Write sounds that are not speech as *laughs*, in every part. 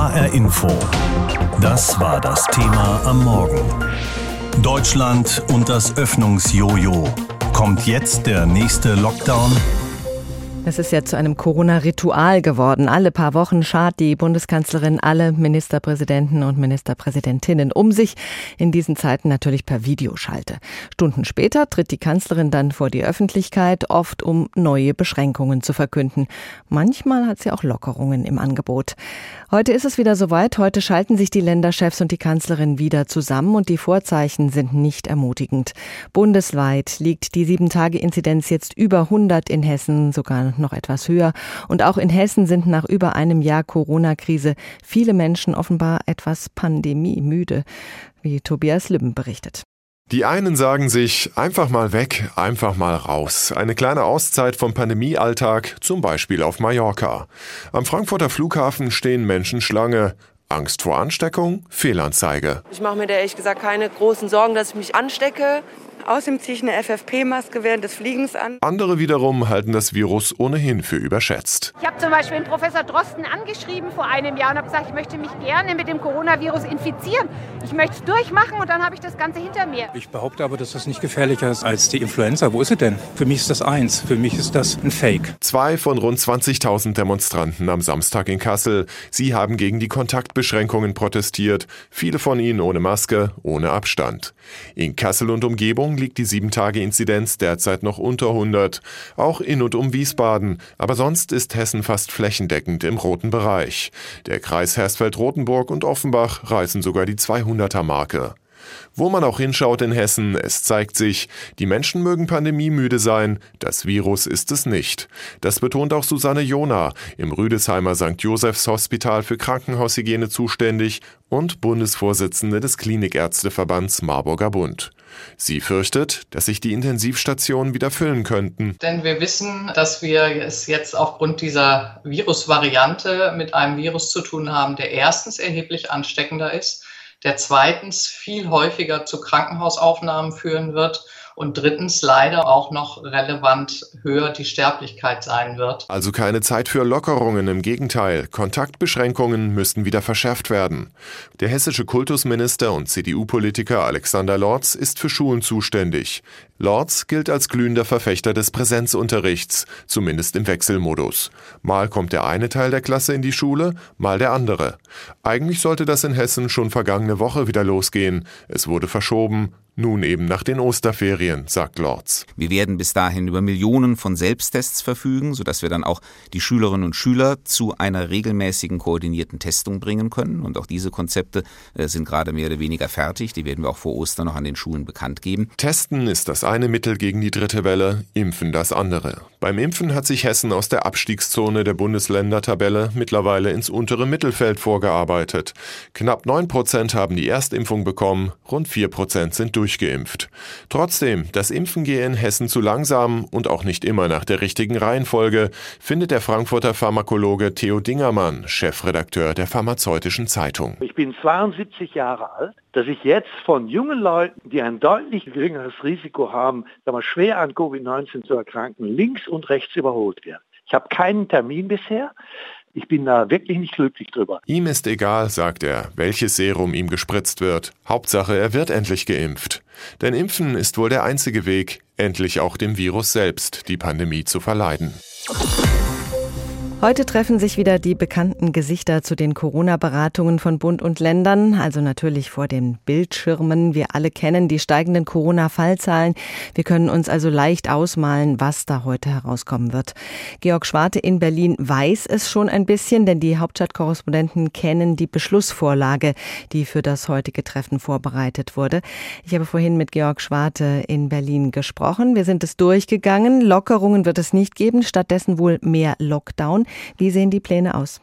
HR Info. Das war das Thema am Morgen. Deutschland und das Öffnungsjojo. Kommt jetzt der nächste Lockdown? Es ist ja zu einem Corona-Ritual geworden. Alle paar Wochen schart die Bundeskanzlerin alle Ministerpräsidenten und Ministerpräsidentinnen um sich. In diesen Zeiten natürlich per Videoschalte. Stunden später tritt die Kanzlerin dann vor die Öffentlichkeit, oft um neue Beschränkungen zu verkünden. Manchmal hat sie auch Lockerungen im Angebot. Heute ist es wieder soweit. Heute schalten sich die Länderchefs und die Kanzlerin wieder zusammen und die Vorzeichen sind nicht ermutigend. Bundesweit liegt die Sieben-Tage-Inzidenz jetzt über 100 in Hessen, sogar noch etwas höher. Und auch in Hessen sind nach über einem Jahr Corona-Krise viele Menschen offenbar etwas pandemiemüde, wie Tobias Libben berichtet. Die einen sagen sich, einfach mal weg, einfach mal raus. Eine kleine Auszeit vom Pandemiealltag, zum Beispiel auf Mallorca. Am Frankfurter Flughafen stehen Menschen Schlange. Angst vor Ansteckung? Fehlanzeige. Ich mache mir da ehrlich gesagt keine großen Sorgen, dass ich mich anstecke. Außerdem ziehe ich eine FFP-Maske während des Fliegens an. Andere wiederum halten das Virus ohnehin für überschätzt. Ich habe zum Beispiel den Professor Drosten angeschrieben vor einem Jahr und habe gesagt, ich möchte mich gerne mit dem Coronavirus infizieren. Ich möchte es durchmachen und dann habe ich das Ganze hinter mir. Ich behaupte aber, dass das nicht gefährlicher ist als die Influenza. Wo ist sie denn? Für mich ist das eins. Für mich ist das ein Fake. Zwei von rund 20.000 Demonstranten am Samstag in Kassel. Sie haben gegen die Kontaktbeschränkungen protestiert. Viele von ihnen ohne Maske, ohne Abstand. In Kassel und Umgebung liegt die 7-Tage-Inzidenz derzeit noch unter 100, auch in und um Wiesbaden, aber sonst ist Hessen fast flächendeckend im roten Bereich. Der Kreis Hersfeld-Rotenburg und Offenbach reißen sogar die 200er-Marke. Wo man auch hinschaut in Hessen, es zeigt sich, die Menschen mögen pandemiemüde sein, das Virus ist es nicht. Das betont auch Susanne Jona, im Rüdesheimer St. Josephs Hospital für Krankenhaushygiene zuständig und Bundesvorsitzende des Klinikärzteverbands Marburger Bund. Sie fürchtet, dass sich die Intensivstationen wieder füllen könnten. Denn wir wissen, dass wir es jetzt aufgrund dieser Virusvariante mit einem Virus zu tun haben, der erstens erheblich ansteckender ist der zweitens viel häufiger zu Krankenhausaufnahmen führen wird und drittens leider auch noch relevant höher die Sterblichkeit sein wird. Also keine Zeit für Lockerungen, im Gegenteil, Kontaktbeschränkungen müssten wieder verschärft werden. Der hessische Kultusminister und CDU-Politiker Alexander Lorz ist für Schulen zuständig. Lorz gilt als glühender Verfechter des Präsenzunterrichts, zumindest im Wechselmodus. Mal kommt der eine Teil der Klasse in die Schule, mal der andere. Eigentlich sollte das in Hessen schon vergangene Woche wieder losgehen. Es wurde verschoben, nun eben nach den Osterferien, sagt Lorz. Wir werden bis dahin über Millionen von Selbsttests verfügen, sodass wir dann auch die Schülerinnen und Schüler zu einer regelmäßigen koordinierten Testung bringen können. Und auch diese Konzepte äh, sind gerade mehr oder weniger fertig. Die werden wir auch vor Ostern noch an den Schulen bekannt geben. Testen ist das eine Mittel gegen die dritte Welle, Impfen das andere. Beim Impfen hat sich Hessen aus der Abstiegszone der Bundesländertabelle mittlerweile ins untere Mittelfeld vorgearbeitet. Knapp 9 Prozent haben die Erstimpfung bekommen, rund 4 Prozent sind durch durchgeimpft. Trotzdem, das Impfen gehe in Hessen zu langsam und auch nicht immer nach der richtigen Reihenfolge, findet der Frankfurter Pharmakologe Theo Dingermann, Chefredakteur der Pharmazeutischen Zeitung. Ich bin 72 Jahre alt, dass ich jetzt von jungen Leuten, die ein deutlich geringeres Risiko haben, schwer an Covid-19 zu erkranken, links und rechts überholt werden. Ich habe keinen Termin bisher. Ich bin da wirklich nicht glücklich drüber. Ihm ist egal, sagt er, welches Serum ihm gespritzt wird. Hauptsache, er wird endlich geimpft. Denn Impfen ist wohl der einzige Weg, endlich auch dem Virus selbst die Pandemie zu verleiden. Heute treffen sich wieder die bekannten Gesichter zu den Corona-Beratungen von Bund und Ländern, also natürlich vor den Bildschirmen. Wir alle kennen die steigenden Corona-Fallzahlen. Wir können uns also leicht ausmalen, was da heute herauskommen wird. Georg Schwarte in Berlin weiß es schon ein bisschen, denn die Hauptstadtkorrespondenten kennen die Beschlussvorlage, die für das heutige Treffen vorbereitet wurde. Ich habe vorhin mit Georg Schwarte in Berlin gesprochen. Wir sind es durchgegangen. Lockerungen wird es nicht geben, stattdessen wohl mehr Lockdown. Wie sehen die Pläne aus?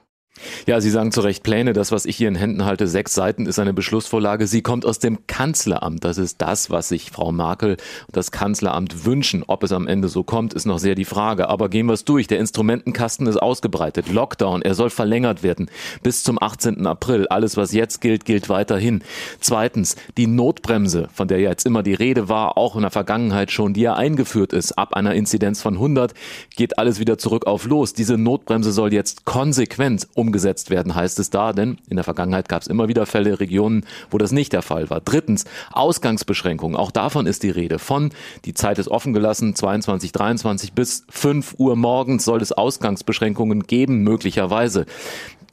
Ja, Sie sagen zu Recht Pläne. Das, was ich hier in Händen halte, sechs Seiten, ist eine Beschlussvorlage. Sie kommt aus dem Kanzleramt. Das ist das, was sich Frau Merkel und das Kanzleramt wünschen. Ob es am Ende so kommt, ist noch sehr die Frage. Aber gehen wir es durch. Der Instrumentenkasten ist ausgebreitet. Lockdown, er soll verlängert werden bis zum 18. April. Alles, was jetzt gilt, gilt weiterhin. Zweitens, die Notbremse, von der ja jetzt immer die Rede war, auch in der Vergangenheit schon, die ja eingeführt ist. Ab einer Inzidenz von 100 geht alles wieder zurück auf los. Diese Notbremse soll jetzt konsequent um umgesetzt werden, heißt es da, denn in der Vergangenheit gab es immer wieder Fälle, Regionen, wo das nicht der Fall war. Drittens, Ausgangsbeschränkungen, auch davon ist die Rede. Von, die Zeit ist offen gelassen, 22, 23 bis 5 Uhr morgens soll es Ausgangsbeschränkungen geben, möglicherweise.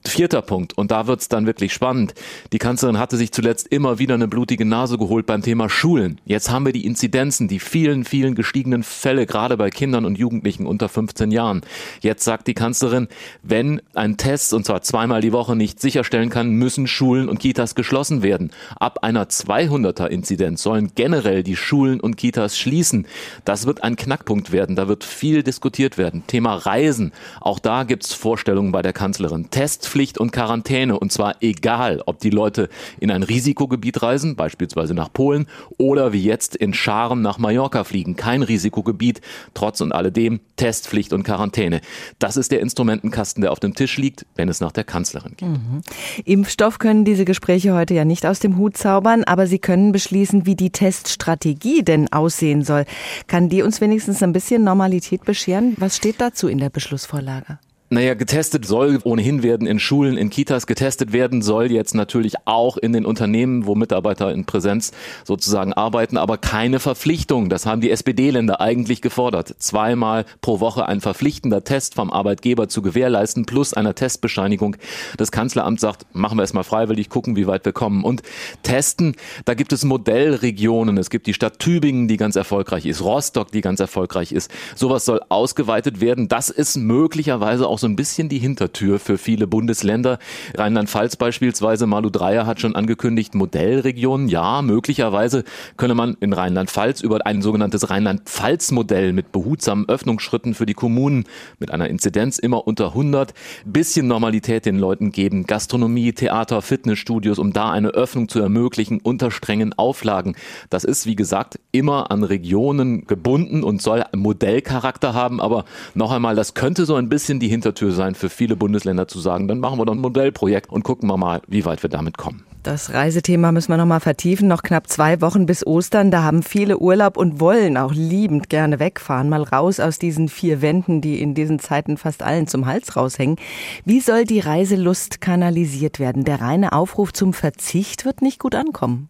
Vierter Punkt, und da wird's dann wirklich spannend. Die Kanzlerin hatte sich zuletzt immer wieder eine blutige Nase geholt beim Thema Schulen. Jetzt haben wir die Inzidenzen, die vielen, vielen gestiegenen Fälle, gerade bei Kindern und Jugendlichen unter 15 Jahren. Jetzt sagt die Kanzlerin, wenn ein Test, und zwar zweimal die Woche, nicht sicherstellen kann, müssen Schulen und Kitas geschlossen werden. Ab einer 200er Inzidenz sollen generell die Schulen und Kitas schließen. Das wird ein Knackpunkt werden. Da wird viel diskutiert werden. Thema Reisen. Auch da gibt's Vorstellungen bei der Kanzlerin. Test Testpflicht und Quarantäne. Und zwar egal, ob die Leute in ein Risikogebiet reisen, beispielsweise nach Polen, oder wie jetzt in Scharen nach Mallorca fliegen. Kein Risikogebiet, trotz und alledem Testpflicht und Quarantäne. Das ist der Instrumentenkasten, der auf dem Tisch liegt, wenn es nach der Kanzlerin geht. Mhm. Impfstoff können diese Gespräche heute ja nicht aus dem Hut zaubern, aber sie können beschließen, wie die Teststrategie denn aussehen soll. Kann die uns wenigstens ein bisschen Normalität bescheren? Was steht dazu in der Beschlussvorlage? Naja, getestet soll ohnehin werden in Schulen, in Kitas. Getestet werden soll jetzt natürlich auch in den Unternehmen, wo Mitarbeiter in Präsenz sozusagen arbeiten, aber keine Verpflichtung. Das haben die SPD-Länder eigentlich gefordert. Zweimal pro Woche ein verpflichtender Test vom Arbeitgeber zu gewährleisten, plus einer Testbescheinigung. Das Kanzleramt sagt, machen wir es mal freiwillig, gucken, wie weit wir kommen. Und testen, da gibt es Modellregionen. Es gibt die Stadt Tübingen, die ganz erfolgreich ist, Rostock, die ganz erfolgreich ist. Sowas soll ausgeweitet werden. Das ist möglicherweise auch so ein bisschen die Hintertür für viele Bundesländer. Rheinland-Pfalz beispielsweise, Malu Dreyer hat schon angekündigt, Modellregionen. Ja, möglicherweise könne man in Rheinland-Pfalz über ein sogenanntes Rheinland-Pfalz-Modell mit behutsamen Öffnungsschritten für die Kommunen mit einer Inzidenz immer unter 100 bisschen Normalität den Leuten geben. Gastronomie, Theater, Fitnessstudios, um da eine Öffnung zu ermöglichen unter strengen Auflagen. Das ist, wie gesagt, immer an Regionen gebunden und soll Modellcharakter haben. Aber noch einmal, das könnte so ein bisschen die Hintertür Hintertür sein für viele Bundesländer zu sagen, dann machen wir doch ein Modellprojekt und gucken wir mal, wie weit wir damit kommen. Das Reisethema müssen wir noch mal vertiefen. Noch knapp zwei Wochen bis Ostern. Da haben viele Urlaub und wollen auch liebend gerne wegfahren. Mal raus aus diesen vier Wänden, die in diesen Zeiten fast allen zum Hals raushängen. Wie soll die Reiselust kanalisiert werden? Der reine Aufruf zum Verzicht wird nicht gut ankommen.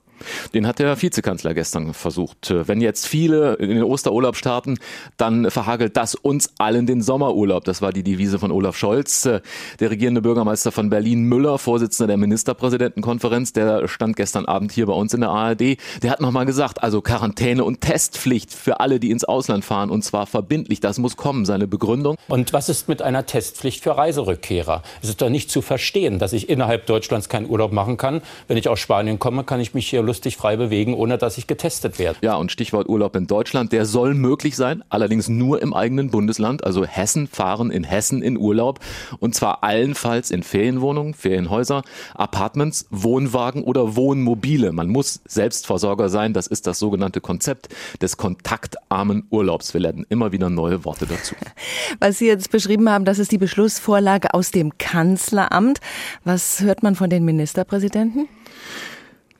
Den hat der Vizekanzler gestern versucht. Wenn jetzt viele in den Osterurlaub starten, dann verhagelt das uns allen den Sommerurlaub. Das war die Devise von Olaf Scholz. Der regierende Bürgermeister von Berlin, Müller, Vorsitzender der Ministerpräsidentenkonferenz, der stand gestern Abend hier bei uns in der ARD. Der hat nochmal gesagt, also Quarantäne und Testpflicht für alle, die ins Ausland fahren und zwar verbindlich. Das muss kommen, seine Begründung. Und was ist mit einer Testpflicht für Reiserückkehrer? Es ist doch nicht zu verstehen, dass ich innerhalb Deutschlands keinen Urlaub machen kann. Wenn ich aus Spanien komme, kann ich mich hier lustig frei bewegen, ohne dass ich getestet werde. Ja, und Stichwort Urlaub in Deutschland, der soll möglich sein, allerdings nur im eigenen Bundesland. Also Hessen fahren in Hessen in Urlaub und zwar allenfalls in Ferienwohnungen, Ferienhäuser, Apartments, Wohnwagen oder Wohnmobile. Man muss Selbstversorger sein. Das ist das sogenannte Konzept des kontaktarmen Urlaubs. Wir lernen immer wieder neue Worte dazu. *laughs* Was Sie jetzt beschrieben haben, das ist die Beschlussvorlage aus dem Kanzleramt. Was hört man von den Ministerpräsidenten?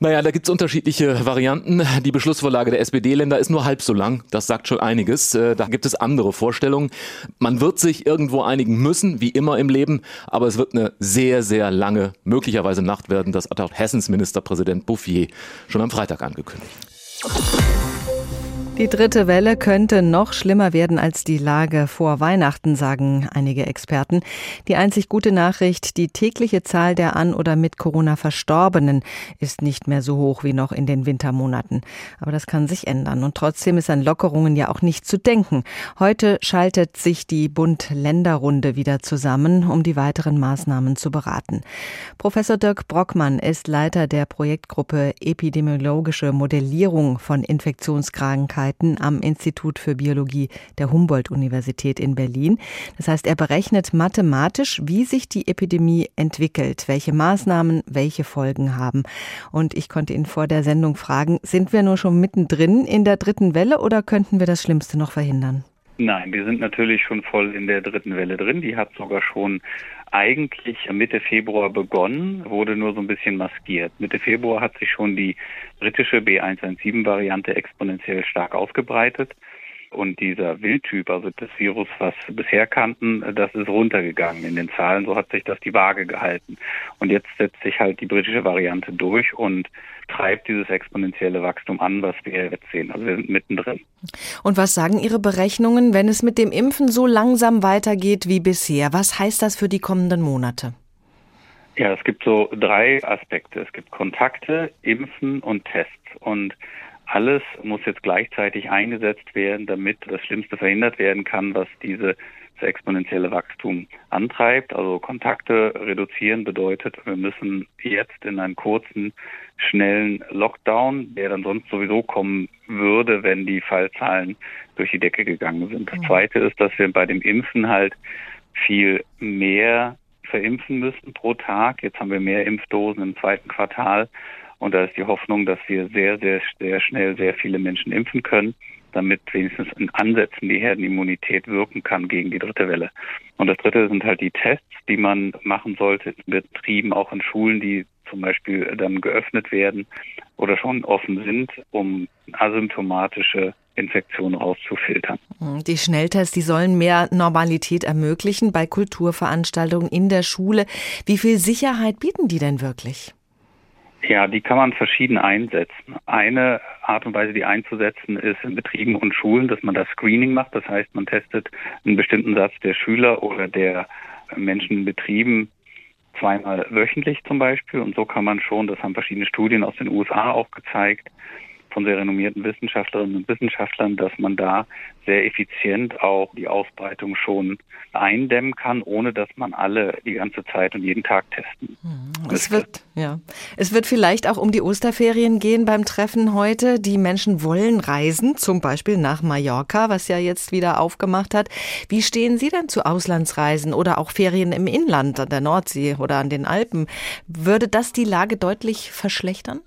Naja, da gibt's unterschiedliche Varianten. Die Beschlussvorlage der SPD-Länder ist nur halb so lang. Das sagt schon einiges. Äh, da gibt es andere Vorstellungen. Man wird sich irgendwo einigen müssen, wie immer im Leben. Aber es wird eine sehr, sehr lange, möglicherweise Nacht werden. Das hat auch Hessens Ministerpräsident Bouffier schon am Freitag angekündigt. Die dritte Welle könnte noch schlimmer werden als die Lage vor Weihnachten, sagen einige Experten. Die einzig gute Nachricht, die tägliche Zahl der an oder mit Corona Verstorbenen ist nicht mehr so hoch wie noch in den Wintermonaten. Aber das kann sich ändern. Und trotzdem ist an Lockerungen ja auch nicht zu denken. Heute schaltet sich die Bund-Länder-Runde wieder zusammen, um die weiteren Maßnahmen zu beraten. Professor Dirk Brockmann ist Leiter der Projektgruppe Epidemiologische Modellierung von Infektionskrankheiten Wissenschaftswissenschaftswissenschaften am Institut für Biologie der Humboldt-Universität in Berlin. Das heißt, er berechnet mathematisch, wie sich die Epidemie entwickelt, welche Maßnahmen welche Folgen haben. Und ich konnte ihn vor der Sendung fragen, sind wir nur schon mittendrin in der dritten Welle oder könnten wir das Schlimmste noch verhindern? Nein, wir sind natürlich schon voll in der dritten Welle drin. Die hat sogar schon eigentlich Mitte Februar begonnen, wurde nur so ein bisschen maskiert. Mitte Februar hat sich schon die britische B117-Variante exponentiell stark ausgebreitet. Und dieser Wildtyp, also das Virus, was wir bisher kannten, das ist runtergegangen in den Zahlen. So hat sich das die Waage gehalten. Und jetzt setzt sich halt die britische Variante durch und treibt dieses exponentielle Wachstum an, was wir jetzt sehen. Also wir sind mittendrin. Und was sagen Ihre Berechnungen, wenn es mit dem Impfen so langsam weitergeht wie bisher? Was heißt das für die kommenden Monate? Ja, es gibt so drei Aspekte. Es gibt Kontakte, Impfen und Tests. Und alles muss jetzt gleichzeitig eingesetzt werden, damit das Schlimmste verhindert werden kann, was diese das exponentielle Wachstum antreibt. Also Kontakte reduzieren bedeutet, wir müssen jetzt in einen kurzen, schnellen Lockdown, der dann sonst sowieso kommen würde, wenn die Fallzahlen durch die Decke gegangen sind. Das. Zweite ist, dass wir bei dem Impfen halt viel mehr verimpfen müssen pro Tag. Jetzt haben wir mehr Impfdosen im zweiten Quartal. Und da ist die Hoffnung, dass wir sehr, sehr, sehr schnell sehr viele Menschen impfen können, damit wenigstens in Ansätzen die Herdenimmunität wirken kann gegen die dritte Welle. Und das dritte sind halt die Tests, die man machen sollte Betrieben, auch in Schulen, die zum Beispiel dann geöffnet werden oder schon offen sind, um asymptomatische Infektionen rauszufiltern. Die Schnelltests, die sollen mehr Normalität ermöglichen bei Kulturveranstaltungen in der Schule. Wie viel Sicherheit bieten die denn wirklich? Ja, die kann man verschieden einsetzen. Eine Art und Weise, die einzusetzen, ist in Betrieben und Schulen, dass man das Screening macht. Das heißt, man testet einen bestimmten Satz der Schüler oder der Menschen in Betrieben zweimal wöchentlich zum Beispiel. Und so kann man schon, das haben verschiedene Studien aus den USA auch gezeigt, von sehr renommierten Wissenschaftlerinnen und Wissenschaftlern, dass man da sehr effizient auch die Ausbreitung schon eindämmen kann, ohne dass man alle die ganze Zeit und jeden Tag testen. Hm, es wird, ja. Es wird vielleicht auch um die Osterferien gehen beim Treffen heute. Die Menschen wollen reisen, zum Beispiel nach Mallorca, was ja jetzt wieder aufgemacht hat. Wie stehen Sie denn zu Auslandsreisen oder auch Ferien im Inland, an der Nordsee oder an den Alpen? Würde das die Lage deutlich verschlechtern?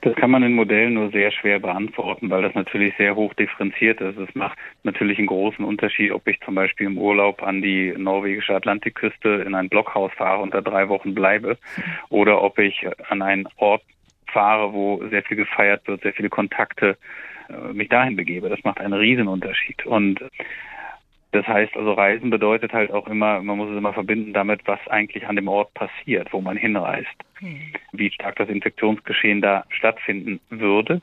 Das kann man in Modellen nur sehr schwer beantworten, weil das natürlich sehr hoch differenziert ist. Es macht natürlich einen großen Unterschied, ob ich zum Beispiel im Urlaub an die norwegische Atlantikküste in ein Blockhaus fahre und da drei Wochen bleibe oder ob ich an einen Ort fahre, wo sehr viel gefeiert wird, sehr viele Kontakte äh, mich dahin begebe. Das macht einen Riesenunterschied. Und das heißt also, Reisen bedeutet halt auch immer, man muss es immer verbinden damit, was eigentlich an dem Ort passiert, wo man hinreist. Hm. Wie stark das Infektionsgeschehen da stattfinden würde.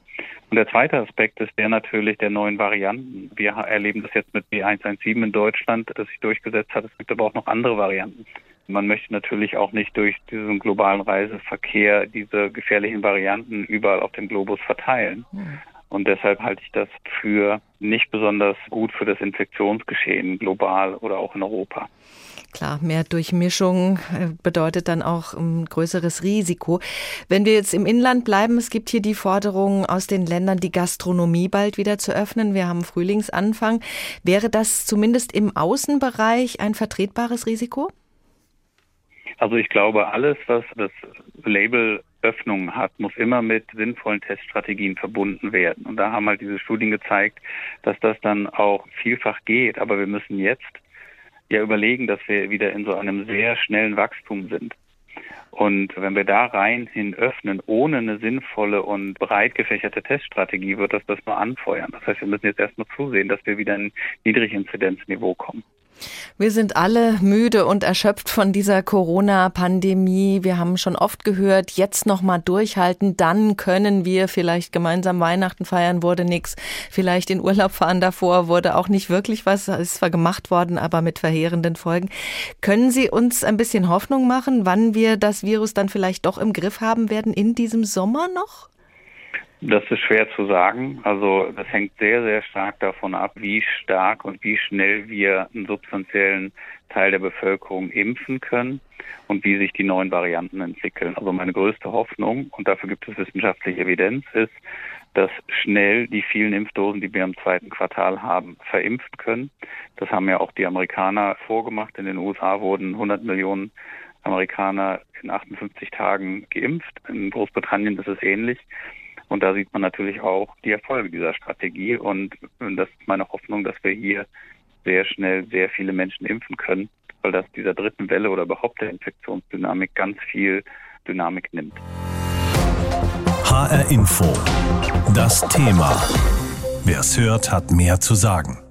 Und der zweite Aspekt ist der natürlich der neuen Varianten. Wir erleben das jetzt mit B117 in Deutschland, das sich durchgesetzt hat. Es gibt aber auch noch andere Varianten. Man möchte natürlich auch nicht durch diesen globalen Reiseverkehr diese gefährlichen Varianten überall auf dem Globus verteilen. Hm. Und deshalb halte ich das für nicht besonders gut für das Infektionsgeschehen global oder auch in Europa. Klar, mehr Durchmischung äh, bedeutet dann auch ein größeres Risiko. Wenn wir jetzt im Inland bleiben, es gibt hier die Forderung aus den Ländern, die Gastronomie bald wieder zu öffnen. Wir haben Frühlingsanfang. Wäre das zumindest im Außenbereich ein vertretbares Risiko? Also ich glaube, alles, was das Label Öffnung hat, muss immer mit sinnvollen Teststrategien verbunden werden. Und da haben halt diese Studien gezeigt, dass das dann auch vielfach geht. Aber wir müssen jetzt ja überlegen, dass wir wieder in so einem sehr schnellen Wachstum sind. Und wenn wir da rein hin öffnen, ohne eine sinnvolle und breit gefächerte Teststrategie, wird das das nur anfeuern. Das heißt, wir müssen jetzt erstmal zusehen, dass wir wieder ein Niedriginzidenzniveau kommen. Wir sind alle müde und erschöpft von dieser Corona-Pandemie. Wir haben schon oft gehört, jetzt noch mal durchhalten, dann können wir vielleicht gemeinsam Weihnachten feiern, wurde nichts. Vielleicht in Urlaub fahren davor wurde auch nicht wirklich was, ist zwar gemacht worden, aber mit verheerenden Folgen. Können Sie uns ein bisschen Hoffnung machen, wann wir das Virus dann vielleicht doch im Griff haben werden in diesem Sommer noch? Das ist schwer zu sagen. Also das hängt sehr, sehr stark davon ab, wie stark und wie schnell wir einen substanziellen Teil der Bevölkerung impfen können und wie sich die neuen Varianten entwickeln. Also meine größte Hoffnung, und dafür gibt es wissenschaftliche Evidenz, ist, dass schnell die vielen Impfdosen, die wir im zweiten Quartal haben, verimpft können. Das haben ja auch die Amerikaner vorgemacht. In den USA wurden 100 Millionen Amerikaner in 58 Tagen geimpft. In Großbritannien ist es ähnlich. Und da sieht man natürlich auch die Erfolge dieser Strategie. Und das ist meine Hoffnung, dass wir hier sehr schnell sehr viele Menschen impfen können, weil das dieser dritten Welle oder überhaupt der Infektionsdynamik ganz viel Dynamik nimmt. HR Info. Das Thema. Wer's hört, hat mehr zu sagen.